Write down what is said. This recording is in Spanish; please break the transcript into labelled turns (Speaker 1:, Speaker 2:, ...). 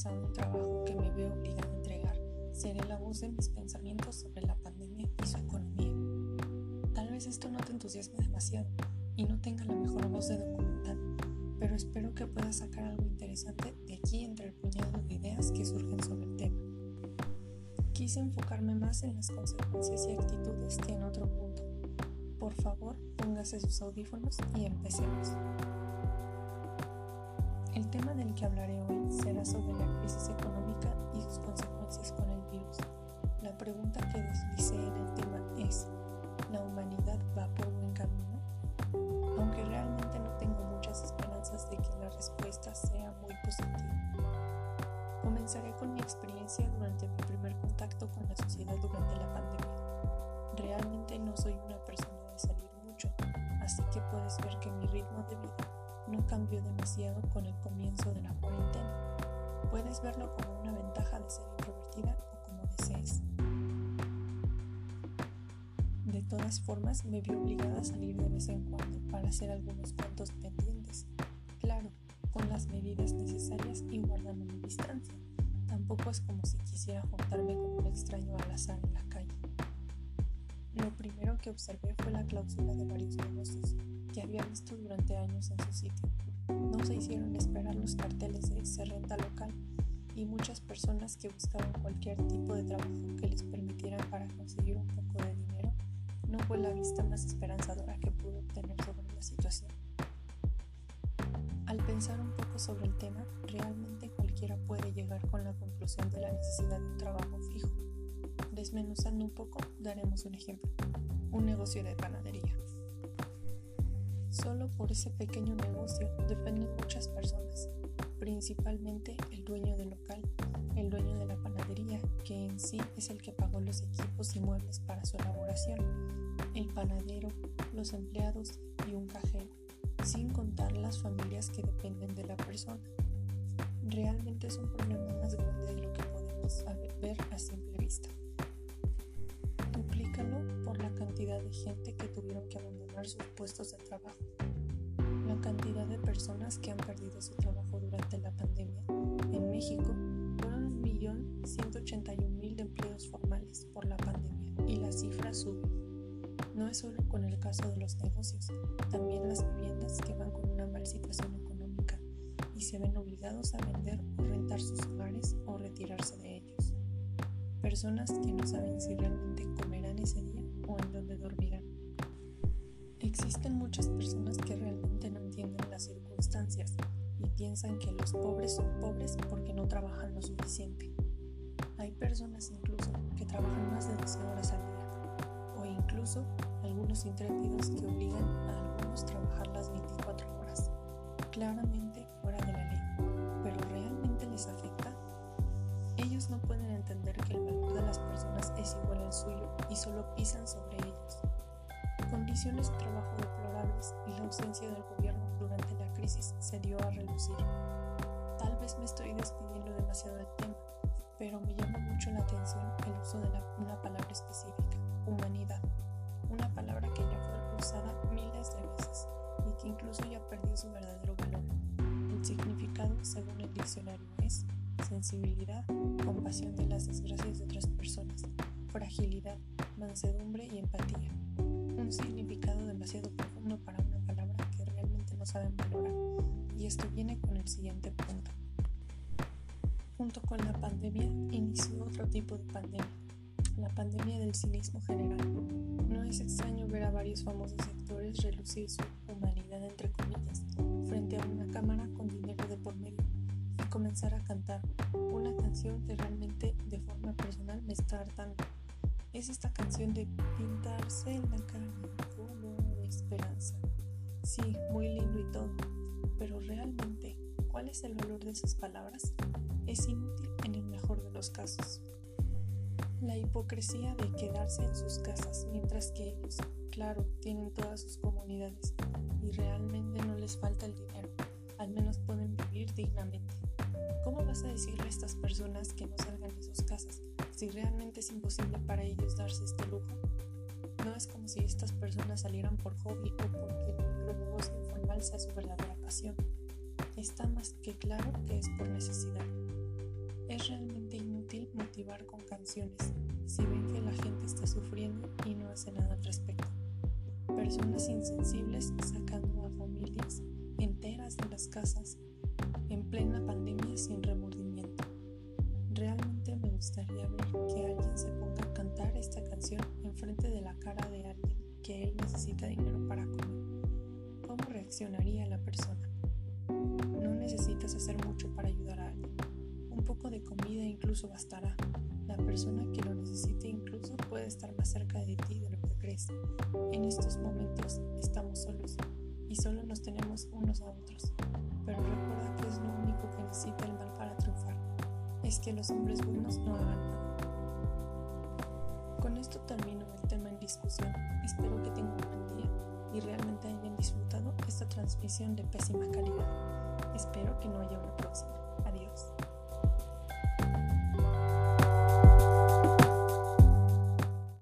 Speaker 1: empezado un trabajo que me veo obligado a entregar, seré la voz de mis pensamientos sobre la pandemia y su economía. Tal vez esto no te entusiasme demasiado y no tenga la mejor voz de documental, pero espero que puedas sacar algo interesante de aquí entre el puñado de ideas que surgen sobre el tema. Quise enfocarme más en las consecuencias y actitudes que en otro punto. Por favor, póngase sus audífonos y empecemos. El tema del que hablaré hoy será sobre la crisis económica y sus consecuencias con el virus. La pregunta que deslicé en el tema es, ¿la humanidad va por buen camino? Aunque realmente no tengo muchas esperanzas de que la respuesta sea muy positiva. Comenzaré con mi experiencia durante mi primer contacto con la sociedad durante la pandemia. Realmente no soy una persona de salir mucho, así que puedes ver que mi ritmo de vida no cambió demasiado con el comienzo de la cuarentena. Puedes verlo como una ventaja de ser introvertida o como desees. De todas formas, me vi obligada a salir de vez en cuando para hacer algunos cuantos pendientes. Claro, con las medidas necesarias y guardando mi distancia. Tampoco es como si quisiera juntarme con un extraño al azar en la calle. Lo primero que observé fue la clausura de varios negocios que había visto durante años en su sitio. No se hicieron esperar los carteles de se renta local y muchas personas que buscaban cualquier tipo de trabajo que les permitiera para conseguir un poco de dinero no fue la vista más esperanzadora que pude obtener sobre la situación. Al pensar un poco sobre el tema, realmente cualquiera puede llegar con la conclusión de la necesidad de un trabajo fijo. Desmenuzando un poco, daremos un ejemplo. Un negocio de panadería. Solo por ese pequeño negocio dependen muchas personas, principalmente el dueño del local, el dueño de la panadería, que en sí es el que pagó los equipos y muebles para su elaboración, el panadero, los empleados y un cajero, sin contar las familias que dependen de la persona. Realmente es un problema más grande de lo que podemos ver a simple vista. De gente que tuvieron que abandonar sus puestos de trabajo. La cantidad de personas que han perdido su trabajo durante la pandemia en México fueron 1.181.000 de empleos formales por la pandemia y la cifra sube. No es solo con el caso de los negocios, también las viviendas que van con una mala situación económica y se ven obligados a vender o rentar sus hogares o retirarse de ellos. Personas que no saben si realmente comerán ese día en dormirán. Existen muchas personas que realmente no entienden las circunstancias y piensan que los pobres son pobres porque no trabajan lo suficiente. Hay personas incluso que trabajan más de 12 horas al día o incluso algunos intrépidos que obligan a algunos a trabajar las 24 horas, claramente fuera de la ley, pero realmente les afecta. Ellos no pueden entender que el valor de las personas es igual al solo pisan sobre ellos condiciones de trabajo deplorables y la ausencia del gobierno durante la crisis se dio a relucir. Tal vez me estoy despidiendo demasiado del tema, pero me llama mucho la atención el uso de una palabra específica, humanidad, una palabra que ya fue usada miles de veces y que incluso ya perdió su verdadero valor. El significado, según el diccionario, es sensibilidad, compasión de las desgracias de otras personas, fragilidad, mansedumbre y empatía un significado demasiado profundo para una palabra que realmente no saben valorar. Y esto viene con el siguiente punto. Junto con la pandemia inició otro tipo de pandemia, la pandemia del cinismo general. No es extraño ver a varios famosos actores relucir su humanidad entre comillas frente a una cámara con dinero de por medio y comenzar a cantar una canción que realmente de forma personal me está hartando es esta canción de pintarse en la cara como de esperanza. Sí, muy lindo y todo, pero realmente, ¿cuál es el valor de esas palabras? Es inútil en el mejor de los casos. La hipocresía de quedarse en sus casas mientras que ellos, claro, tienen todas sus comunidades y realmente no les falta el dinero, al menos pueden vivir dignamente. ¿Cómo vas a decirle a estas personas que no salgan de sus casas si realmente es imposible para ellos darse este lujo? No es como si estas personas salieran por hobby o porque el micronegocio informal sea su verdadera pasión. Está más que claro que es por necesidad. Es realmente inútil motivar con canciones si ven que la gente está sufriendo y no hace nada al respecto. Personas insensibles sacando a familias enteras de las casas que alguien se ponga a cantar esta canción enfrente de la cara de alguien que él necesita dinero para comer. ¿Cómo reaccionaría la persona? No necesitas hacer mucho para ayudar a alguien. Un poco de comida incluso bastará. La persona que lo necesite incluso puede estar más cerca de ti de lo que crees. En estos momentos estamos solos y solo nos tenemos unos a otros. Pero recuerda que es lo único que necesita el mal para triunfar. Es que los hombres buenos no hagan nada. Esto termino el tema en discusión. Espero que tengan un buen día y realmente hayan disfrutado esta transmisión de pésima calidad. Espero que no haya una próxima.